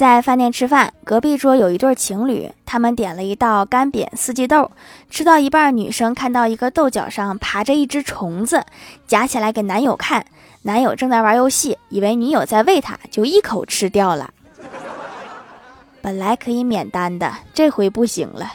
在饭店吃饭，隔壁桌有一对情侣，他们点了一道干煸四季豆，吃到一半，女生看到一个豆角上爬着一只虫子，夹起来给男友看，男友正在玩游戏，以为女友在喂他，就一口吃掉了。本来可以免单的，这回不行了。